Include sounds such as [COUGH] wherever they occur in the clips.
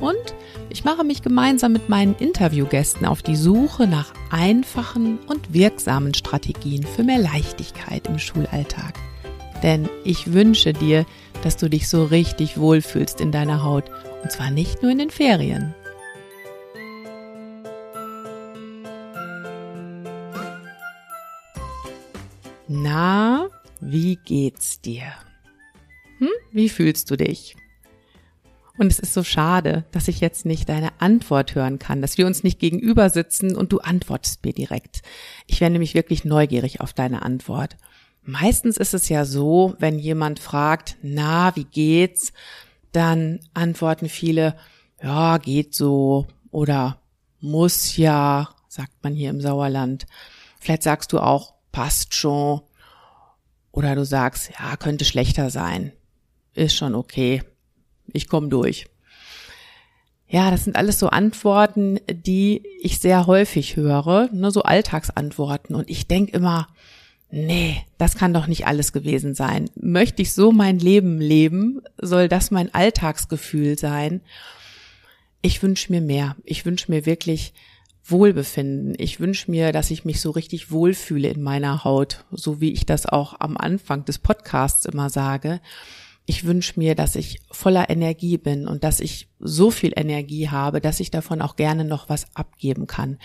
Und ich mache mich gemeinsam mit meinen Interviewgästen auf die Suche nach einfachen und wirksamen Strategien für mehr Leichtigkeit im Schulalltag. Denn ich wünsche dir, dass du dich so richtig wohlfühlst in deiner Haut. Und zwar nicht nur in den Ferien. Na, wie geht's dir? Hm? Wie fühlst du dich? Und es ist so schade, dass ich jetzt nicht deine Antwort hören kann, dass wir uns nicht gegenüber sitzen und du antwortest mir direkt. Ich wäre nämlich wirklich neugierig auf deine Antwort. Meistens ist es ja so, wenn jemand fragt, na, wie geht's? Dann antworten viele, ja, geht so oder muss ja, sagt man hier im Sauerland. Vielleicht sagst du auch, passt schon. Oder du sagst, ja, könnte schlechter sein. Ist schon okay ich komme durch. Ja, das sind alles so Antworten, die ich sehr häufig höre, ne, so Alltagsantworten. Und ich denke immer, nee, das kann doch nicht alles gewesen sein. Möchte ich so mein Leben leben? Soll das mein Alltagsgefühl sein? Ich wünsche mir mehr. Ich wünsche mir wirklich Wohlbefinden. Ich wünsche mir, dass ich mich so richtig wohlfühle in meiner Haut, so wie ich das auch am Anfang des Podcasts immer sage ich wünsche mir, dass ich voller Energie bin und dass ich so viel Energie habe, dass ich davon auch gerne noch was abgeben kann.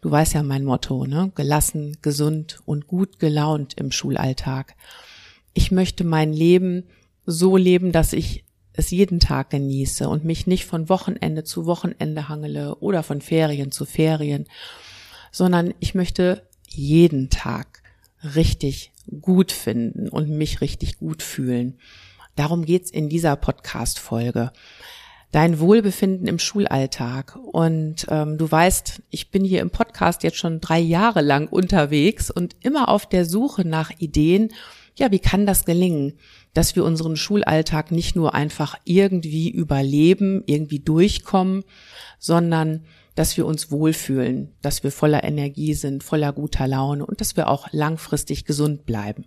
Du weißt ja mein Motto, ne? Gelassen, gesund und gut gelaunt im Schulalltag. Ich möchte mein Leben so leben, dass ich es jeden Tag genieße und mich nicht von Wochenende zu Wochenende hangele oder von Ferien zu Ferien, sondern ich möchte jeden Tag richtig gut finden und mich richtig gut fühlen. Darum geht's in dieser Podcast-Folge. Dein Wohlbefinden im Schulalltag. Und ähm, du weißt, ich bin hier im Podcast jetzt schon drei Jahre lang unterwegs und immer auf der Suche nach Ideen. Ja, wie kann das gelingen, dass wir unseren Schulalltag nicht nur einfach irgendwie überleben, irgendwie durchkommen, sondern dass wir uns wohlfühlen, dass wir voller Energie sind, voller guter Laune und dass wir auch langfristig gesund bleiben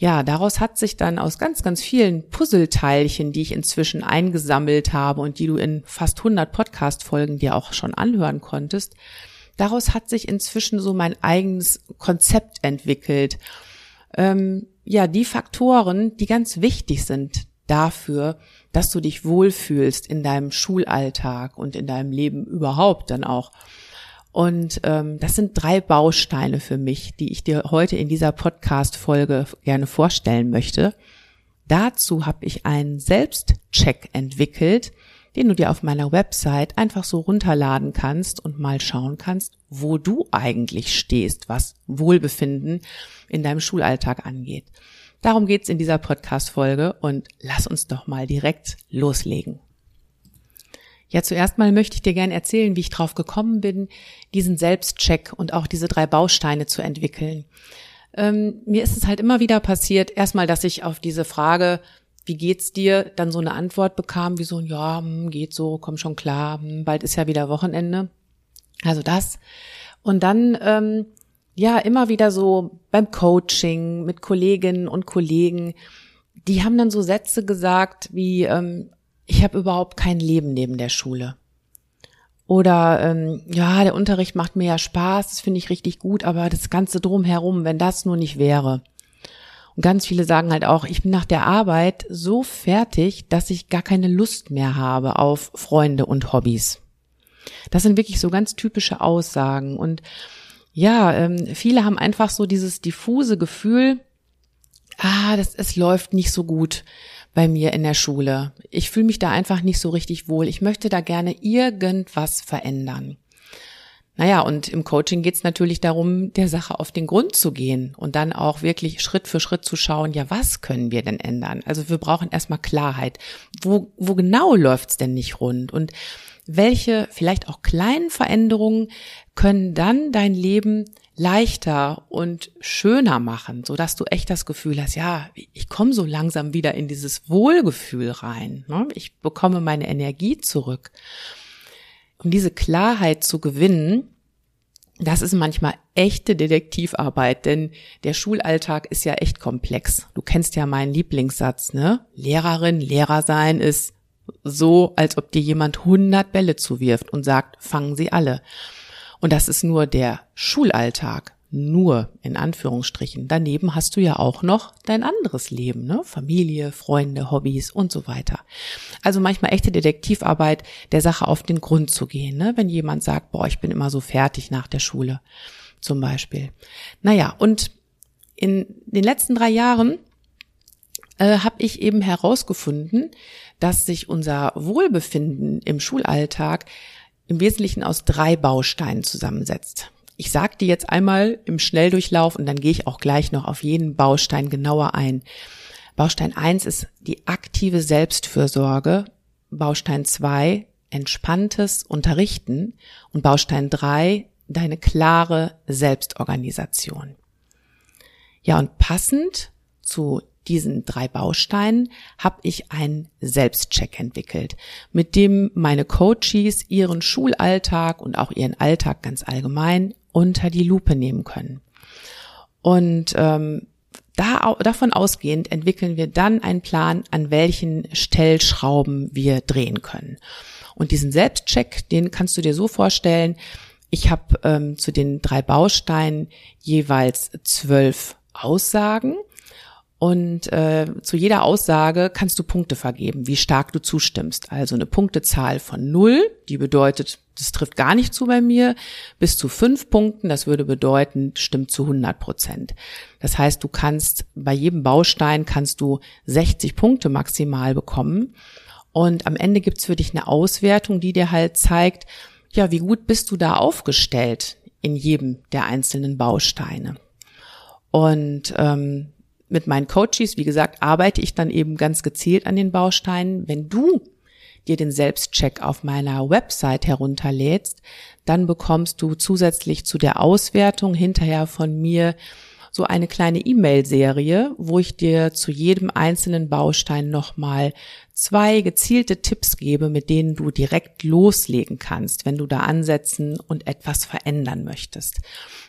ja, daraus hat sich dann aus ganz, ganz vielen Puzzleteilchen, die ich inzwischen eingesammelt habe und die du in fast 100 Podcast-Folgen dir auch schon anhören konntest, daraus hat sich inzwischen so mein eigenes Konzept entwickelt. Ähm, ja, die Faktoren, die ganz wichtig sind dafür, dass du dich wohlfühlst in deinem Schulalltag und in deinem Leben überhaupt dann auch. Und ähm, das sind drei Bausteine für mich, die ich dir heute in dieser Podcast-Folge gerne vorstellen möchte. Dazu habe ich einen Selbstcheck entwickelt, den du dir auf meiner Website einfach so runterladen kannst und mal schauen kannst, wo du eigentlich stehst, was Wohlbefinden in deinem Schulalltag angeht. Darum geht's in dieser Podcast-Folge und lass uns doch mal direkt loslegen. Ja, zuerst mal möchte ich dir gerne erzählen, wie ich drauf gekommen bin, diesen Selbstcheck und auch diese drei Bausteine zu entwickeln. Ähm, mir ist es halt immer wieder passiert, erstmal, dass ich auf diese Frage, wie geht's dir, dann so eine Antwort bekam, wie so, ja, hm, geht so, komm schon klar, hm, bald ist ja wieder Wochenende. Also das. Und dann, ähm, ja, immer wieder so beim Coaching mit Kolleginnen und Kollegen, die haben dann so Sätze gesagt wie, ähm, ich habe überhaupt kein Leben neben der Schule. Oder ähm, ja, der Unterricht macht mir ja Spaß, das finde ich richtig gut, aber das Ganze drumherum, wenn das nur nicht wäre. Und ganz viele sagen halt auch, ich bin nach der Arbeit so fertig, dass ich gar keine Lust mehr habe auf Freunde und Hobbys. Das sind wirklich so ganz typische Aussagen. Und ja, ähm, viele haben einfach so dieses diffuse Gefühl, ah, das, es läuft nicht so gut bei mir in der Schule. Ich fühle mich da einfach nicht so richtig wohl. Ich möchte da gerne irgendwas verändern. Naja, und im Coaching geht es natürlich darum, der Sache auf den Grund zu gehen und dann auch wirklich Schritt für Schritt zu schauen, ja, was können wir denn ändern? Also wir brauchen erstmal Klarheit. Wo, wo genau läuft's denn nicht rund? Und welche vielleicht auch kleinen Veränderungen können dann dein Leben leichter und schöner machen, so dass du echt das Gefühl hast, ja, ich komme so langsam wieder in dieses Wohlgefühl rein. Ne? Ich bekomme meine Energie zurück. Um diese Klarheit zu gewinnen, das ist manchmal echte Detektivarbeit, denn der Schulalltag ist ja echt komplex. Du kennst ja meinen Lieblingssatz, ne? Lehrerin, Lehrer sein ist so, als ob dir jemand 100 Bälle zuwirft und sagt, fangen sie alle. Und das ist nur der Schulalltag. Nur in Anführungsstrichen. Daneben hast du ja auch noch dein anderes Leben, ne? Familie, Freunde, Hobbys und so weiter. Also manchmal echte Detektivarbeit, der Sache auf den Grund zu gehen, ne? Wenn jemand sagt, boah, ich bin immer so fertig nach der Schule, zum Beispiel. Naja, und in den letzten drei Jahren äh, habe ich eben herausgefunden, dass sich unser Wohlbefinden im Schulalltag im Wesentlichen aus drei Bausteinen zusammensetzt. Ich sage die jetzt einmal im Schnelldurchlauf und dann gehe ich auch gleich noch auf jeden Baustein genauer ein. Baustein eins ist die aktive Selbstfürsorge, Baustein zwei entspanntes Unterrichten und Baustein drei deine klare Selbstorganisation. Ja, und passend zu diesen drei Bausteinen habe ich einen Selbstcheck entwickelt, mit dem meine Coaches ihren Schulalltag und auch ihren Alltag ganz allgemein unter die Lupe nehmen können. Und ähm, da, davon ausgehend entwickeln wir dann einen Plan, an welchen Stellschrauben wir drehen können. Und diesen Selbstcheck, den kannst du dir so vorstellen, ich habe ähm, zu den drei Bausteinen jeweils zwölf Aussagen und äh, zu jeder Aussage kannst du Punkte vergeben, wie stark du zustimmst. Also eine Punktezahl von null, die bedeutet, das trifft gar nicht zu bei mir, bis zu fünf Punkten, das würde bedeuten, stimmt zu 100 Prozent. Das heißt, du kannst bei jedem Baustein kannst du 60 Punkte maximal bekommen. Und am Ende gibt's für dich eine Auswertung, die dir halt zeigt, ja, wie gut bist du da aufgestellt in jedem der einzelnen Bausteine. Und ähm, mit meinen Coaches, wie gesagt, arbeite ich dann eben ganz gezielt an den Bausteinen. Wenn du dir den Selbstcheck auf meiner Website herunterlädst, dann bekommst du zusätzlich zu der Auswertung hinterher von mir so eine kleine E-Mail-Serie, wo ich dir zu jedem einzelnen Baustein nochmal zwei gezielte Tipps gebe, mit denen du direkt loslegen kannst, wenn du da ansetzen und etwas verändern möchtest.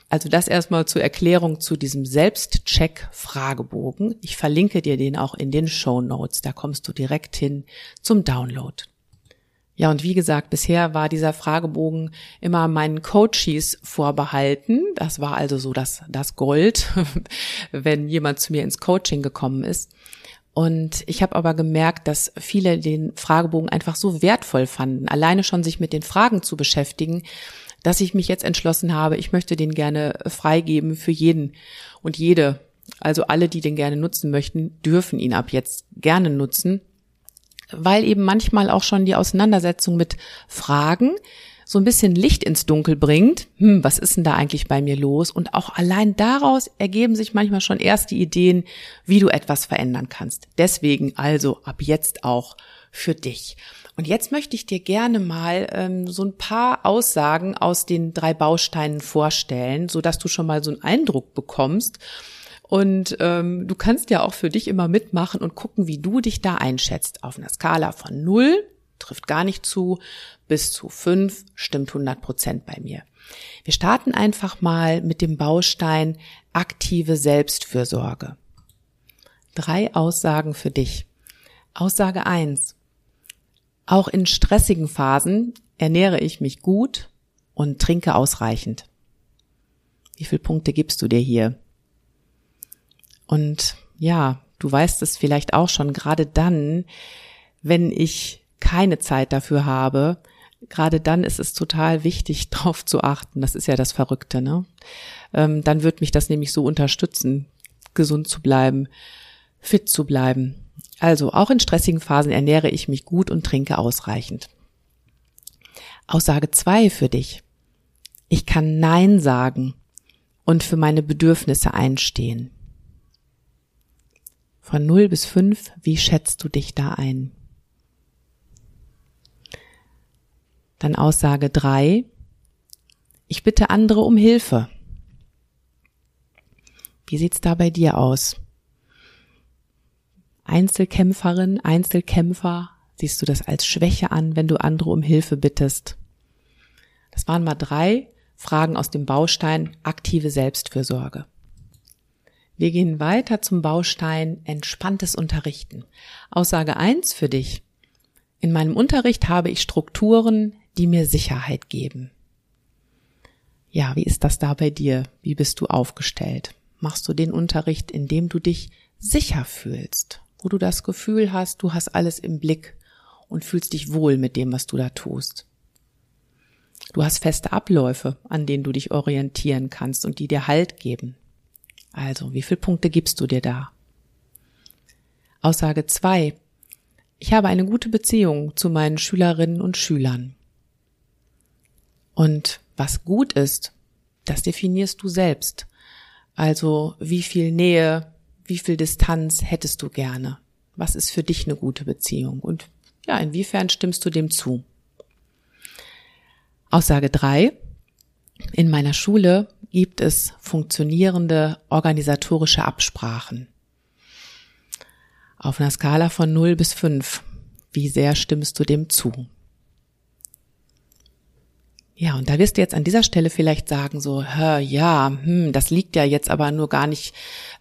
Also das erstmal zur Erklärung zu diesem Selbstcheck-Fragebogen. Ich verlinke dir den auch in den Show Notes. Da kommst du direkt hin zum Download. Ja, und wie gesagt, bisher war dieser Fragebogen immer meinen Coaches vorbehalten. Das war also so das, das Gold, [LAUGHS] wenn jemand zu mir ins Coaching gekommen ist. Und ich habe aber gemerkt, dass viele den Fragebogen einfach so wertvoll fanden, alleine schon sich mit den Fragen zu beschäftigen, dass ich mich jetzt entschlossen habe, ich möchte den gerne freigeben für jeden und jede. Also alle, die den gerne nutzen möchten, dürfen ihn ab jetzt gerne nutzen, weil eben manchmal auch schon die Auseinandersetzung mit Fragen so ein bisschen Licht ins Dunkel bringt. Hm, was ist denn da eigentlich bei mir los? Und auch allein daraus ergeben sich manchmal schon erste Ideen, wie du etwas verändern kannst. Deswegen also ab jetzt auch für dich. Und jetzt möchte ich dir gerne mal ähm, so ein paar Aussagen aus den drei Bausteinen vorstellen, so dass du schon mal so einen Eindruck bekommst. Und ähm, du kannst ja auch für dich immer mitmachen und gucken, wie du dich da einschätzt. Auf einer Skala von null trifft gar nicht zu, bis zu fünf stimmt 100 Prozent bei mir. Wir starten einfach mal mit dem Baustein aktive Selbstfürsorge. Drei Aussagen für dich. Aussage eins: auch in stressigen Phasen ernähre ich mich gut und trinke ausreichend. Wie viele Punkte gibst du dir hier? Und ja, du weißt es vielleicht auch schon, gerade dann, wenn ich keine Zeit dafür habe, gerade dann ist es total wichtig, [LAUGHS] darauf zu achten. Das ist ja das Verrückte, ne? Ähm, dann wird mich das nämlich so unterstützen, gesund zu bleiben, fit zu bleiben. Also auch in stressigen Phasen ernähre ich mich gut und trinke ausreichend. Aussage zwei für dich. Ich kann Nein sagen und für meine Bedürfnisse einstehen. Von 0 bis 5, wie schätzt du dich da ein? Dann Aussage drei. Ich bitte andere um Hilfe. Wie sieht's da bei dir aus? Einzelkämpferin, Einzelkämpfer, siehst du das als Schwäche an, wenn du andere um Hilfe bittest? Das waren mal drei Fragen aus dem Baustein aktive Selbstfürsorge. Wir gehen weiter zum Baustein entspanntes Unterrichten. Aussage eins für dich. In meinem Unterricht habe ich Strukturen, die mir Sicherheit geben. Ja, wie ist das da bei dir? Wie bist du aufgestellt? Machst du den Unterricht, in dem du dich sicher fühlst, wo du das Gefühl hast, du hast alles im Blick und fühlst dich wohl mit dem, was du da tust? Du hast feste Abläufe, an denen du dich orientieren kannst und die dir Halt geben. Also, wie viele Punkte gibst du dir da? Aussage zwei: Ich habe eine gute Beziehung zu meinen Schülerinnen und Schülern. Und was gut ist, das definierst du selbst. Also, wie viel Nähe, wie viel Distanz hättest du gerne? Was ist für dich eine gute Beziehung? Und ja, inwiefern stimmst du dem zu? Aussage drei: In meiner Schule gibt es funktionierende organisatorische Absprachen. Auf einer Skala von 0 bis 5, wie sehr stimmst du dem zu? Ja, und da wirst du jetzt an dieser Stelle vielleicht sagen, so, hör, ja, hm, das liegt ja jetzt aber nur gar nicht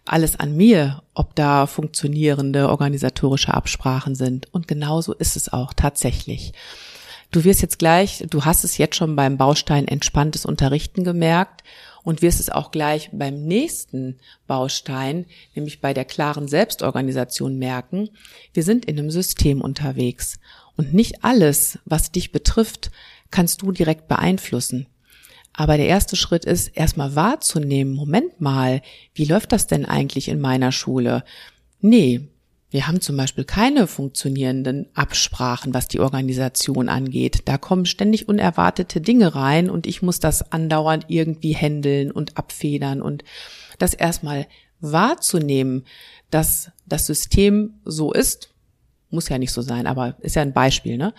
alles an mir, ob da funktionierende organisatorische Absprachen sind. Und genauso ist es auch tatsächlich. Du wirst jetzt gleich, du hast es jetzt schon beim Baustein entspanntes Unterrichten gemerkt und wirst es auch gleich beim nächsten Baustein, nämlich bei der klaren Selbstorganisation merken, wir sind in einem System unterwegs und nicht alles, was dich betrifft, kannst du direkt beeinflussen. Aber der erste Schritt ist, erstmal wahrzunehmen, Moment mal, wie läuft das denn eigentlich in meiner Schule? Nee, wir haben zum Beispiel keine funktionierenden Absprachen, was die Organisation angeht. Da kommen ständig unerwartete Dinge rein und ich muss das andauernd irgendwie händeln und abfedern und das erstmal wahrzunehmen, dass das System so ist, muss ja nicht so sein, aber ist ja ein Beispiel, ne?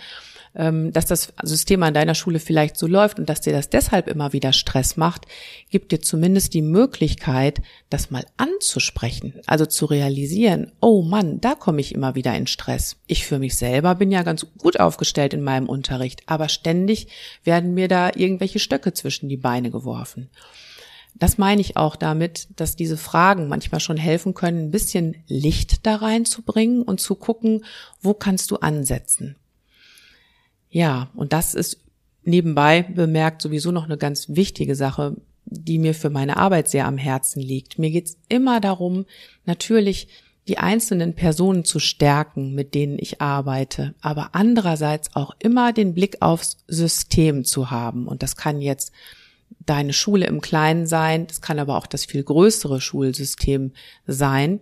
Ähm, dass das System an deiner Schule vielleicht so läuft und dass dir das deshalb immer wieder Stress macht, gibt dir zumindest die Möglichkeit, das mal anzusprechen, also zu realisieren, oh Mann, da komme ich immer wieder in Stress. Ich für mich selber bin ja ganz gut aufgestellt in meinem Unterricht, aber ständig werden mir da irgendwelche Stöcke zwischen die Beine geworfen. Das meine ich auch damit, dass diese Fragen manchmal schon helfen können, ein bisschen Licht da reinzubringen und zu gucken, wo kannst du ansetzen. Ja, und das ist nebenbei bemerkt sowieso noch eine ganz wichtige Sache, die mir für meine Arbeit sehr am Herzen liegt. Mir geht's immer darum, natürlich die einzelnen Personen zu stärken, mit denen ich arbeite, aber andererseits auch immer den Blick aufs System zu haben. Und das kann jetzt deine Schule im Kleinen sein, das kann aber auch das viel größere Schulsystem sein.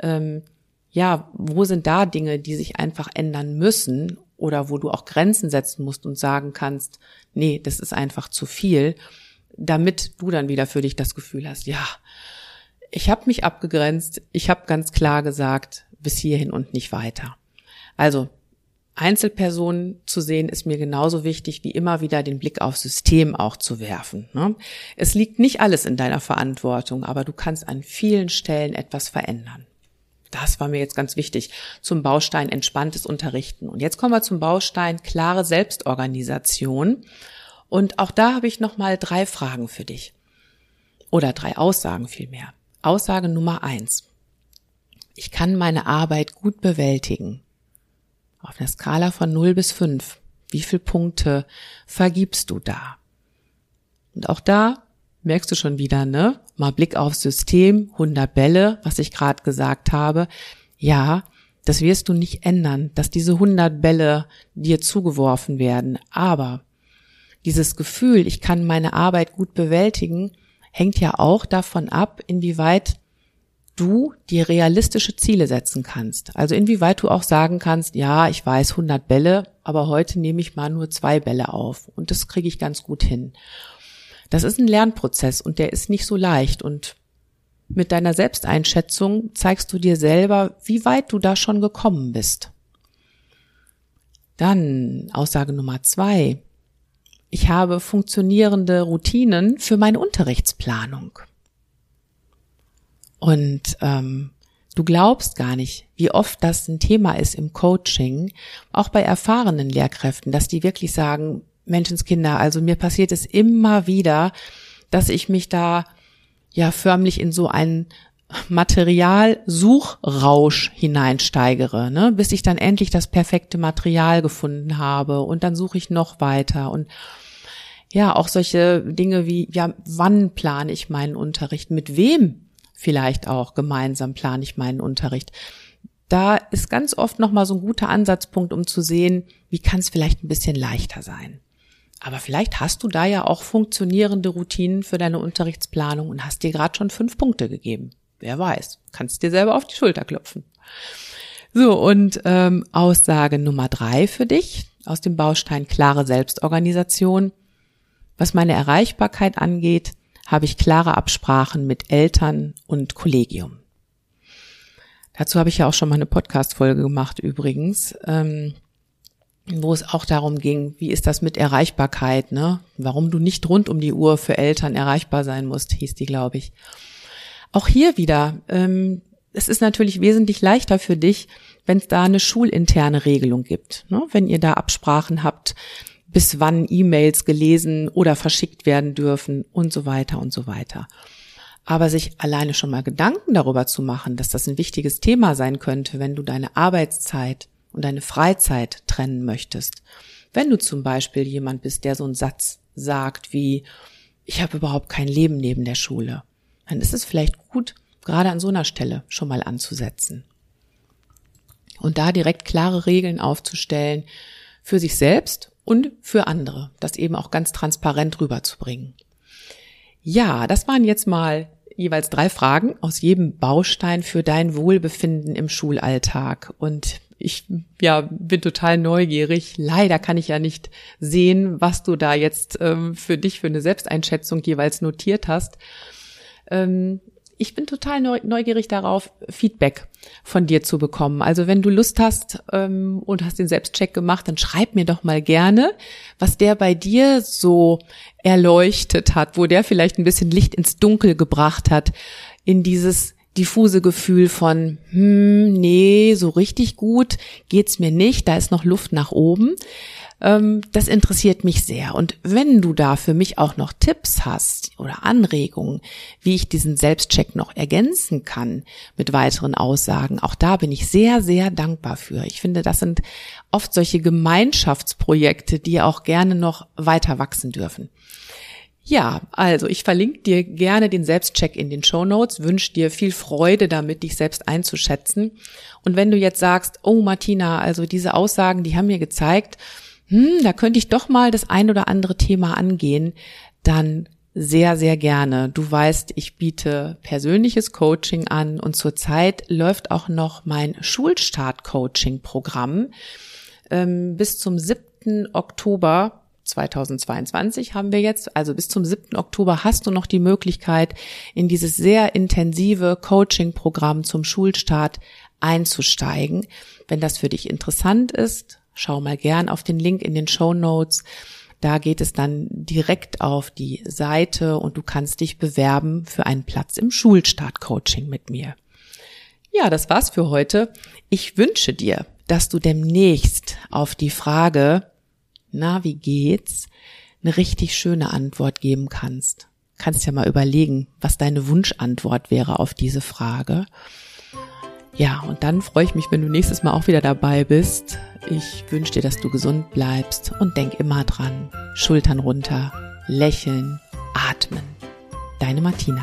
Ähm, ja, wo sind da Dinge, die sich einfach ändern müssen oder wo du auch Grenzen setzen musst und sagen kannst, nee, das ist einfach zu viel, damit du dann wieder für dich das Gefühl hast, ja, ich habe mich abgegrenzt, ich habe ganz klar gesagt, bis hierhin und nicht weiter. Also Einzelpersonen zu sehen, ist mir genauso wichtig wie immer wieder den Blick aufs System auch zu werfen. Ne? Es liegt nicht alles in deiner Verantwortung, aber du kannst an vielen Stellen etwas verändern. Das war mir jetzt ganz wichtig zum Baustein entspanntes Unterrichten. Und jetzt kommen wir zum Baustein klare Selbstorganisation. Und auch da habe ich nochmal drei Fragen für dich. Oder drei Aussagen vielmehr. Aussage Nummer eins. Ich kann meine Arbeit gut bewältigen. Auf einer Skala von 0 bis 5. Wie viele Punkte vergibst du da? Und auch da merkst du schon wieder, ne? Mal Blick aufs System, 100 Bälle, was ich gerade gesagt habe. Ja, das wirst du nicht ändern, dass diese 100 Bälle dir zugeworfen werden. Aber dieses Gefühl, ich kann meine Arbeit gut bewältigen, hängt ja auch davon ab, inwieweit du dir realistische Ziele setzen kannst. Also inwieweit du auch sagen kannst, ja, ich weiß 100 Bälle, aber heute nehme ich mal nur zwei Bälle auf und das kriege ich ganz gut hin. Das ist ein Lernprozess und der ist nicht so leicht und mit deiner Selbsteinschätzung zeigst du dir selber, wie weit du da schon gekommen bist. Dann Aussage Nummer zwei. ich habe funktionierende Routinen für meine Unterrichtsplanung. Und ähm, du glaubst gar nicht, wie oft das ein Thema ist im Coaching, auch bei erfahrenen Lehrkräften, dass die wirklich sagen, Menschenskinder, also mir passiert es immer wieder, dass ich mich da ja förmlich in so einen Materialsuchrausch hineinsteigere, ne, bis ich dann endlich das perfekte Material gefunden habe. Und dann suche ich noch weiter. Und ja, auch solche Dinge wie, ja, wann plane ich meinen Unterricht, mit wem vielleicht auch gemeinsam plane ich meinen Unterricht. Da ist ganz oft nochmal so ein guter Ansatzpunkt, um zu sehen, wie kann es vielleicht ein bisschen leichter sein. Aber vielleicht hast du da ja auch funktionierende Routinen für deine Unterrichtsplanung und hast dir gerade schon fünf Punkte gegeben. Wer weiß, kannst dir selber auf die Schulter klopfen. So, und ähm, Aussage Nummer drei für dich aus dem Baustein klare Selbstorganisation. Was meine Erreichbarkeit angeht, habe ich klare Absprachen mit Eltern und Kollegium. Dazu habe ich ja auch schon mal eine Podcast-Folge gemacht übrigens, ähm, wo es auch darum ging, wie ist das mit Erreichbarkeit, ne? Warum du nicht rund um die Uhr für Eltern erreichbar sein musst, hieß die, glaube ich. Auch hier wieder, ähm, es ist natürlich wesentlich leichter für dich, wenn es da eine schulinterne Regelung gibt. Ne? Wenn ihr da Absprachen habt, bis wann E-Mails gelesen oder verschickt werden dürfen und so weiter und so weiter. Aber sich alleine schon mal Gedanken darüber zu machen, dass das ein wichtiges Thema sein könnte, wenn du deine Arbeitszeit und deine Freizeit trennen möchtest. Wenn du zum Beispiel jemand bist, der so einen Satz sagt wie, ich habe überhaupt kein Leben neben der Schule, dann ist es vielleicht gut, gerade an so einer Stelle schon mal anzusetzen. Und da direkt klare Regeln aufzustellen für sich selbst und für andere, das eben auch ganz transparent rüberzubringen. Ja, das waren jetzt mal jeweils drei Fragen aus jedem Baustein für dein Wohlbefinden im Schulalltag. Und ich ja, bin total neugierig. Leider kann ich ja nicht sehen, was du da jetzt ähm, für dich für eine Selbsteinschätzung jeweils notiert hast. Ähm, ich bin total neugierig darauf, Feedback von dir zu bekommen. Also wenn du Lust hast ähm, und hast den Selbstcheck gemacht, dann schreib mir doch mal gerne, was der bei dir so erleuchtet hat, wo der vielleicht ein bisschen Licht ins Dunkel gebracht hat, in dieses diffuse Gefühl von, hm, nee, so richtig gut geht's mir nicht, da ist noch Luft nach oben. Ähm, das interessiert mich sehr. Und wenn du da für mich auch noch Tipps hast oder Anregungen, wie ich diesen Selbstcheck noch ergänzen kann mit weiteren Aussagen, auch da bin ich sehr, sehr dankbar für. Ich finde, das sind oft solche Gemeinschaftsprojekte, die auch gerne noch weiter wachsen dürfen. Ja, also ich verlinke dir gerne den Selbstcheck in den Show Notes, wünsche dir viel Freude damit, dich selbst einzuschätzen. Und wenn du jetzt sagst, oh Martina, also diese Aussagen, die haben mir gezeigt, hm, da könnte ich doch mal das ein oder andere Thema angehen, dann sehr, sehr gerne. Du weißt, ich biete persönliches Coaching an und zurzeit läuft auch noch mein Schulstart-Coaching-Programm. Ähm, bis zum 7. Oktober 2022 haben wir jetzt, also bis zum 7. Oktober hast du noch die Möglichkeit, in dieses sehr intensive Coaching-Programm zum Schulstart einzusteigen. Wenn das für dich interessant ist, Schau mal gern auf den Link in den Show Notes. Da geht es dann direkt auf die Seite und du kannst dich bewerben für einen Platz im Schulstart-Coaching mit mir. Ja, das war's für heute. Ich wünsche dir, dass du demnächst auf die Frage, na, wie geht's, eine richtig schöne Antwort geben kannst. Kannst ja mal überlegen, was deine Wunschantwort wäre auf diese Frage. Ja, und dann freue ich mich, wenn du nächstes Mal auch wieder dabei bist. Ich wünsche dir, dass du gesund bleibst und denk immer dran. Schultern runter, lächeln, atmen. Deine Martina.